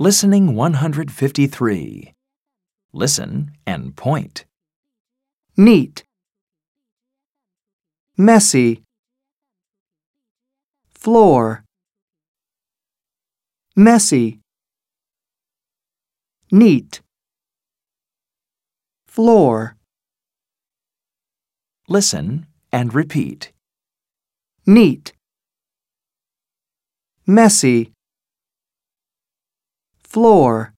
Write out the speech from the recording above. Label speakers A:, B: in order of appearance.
A: Listening 153. Listen and point.
B: neat, messy, floor, messy, neat, floor,
A: Listen and repeat.
B: neat, messy, floor,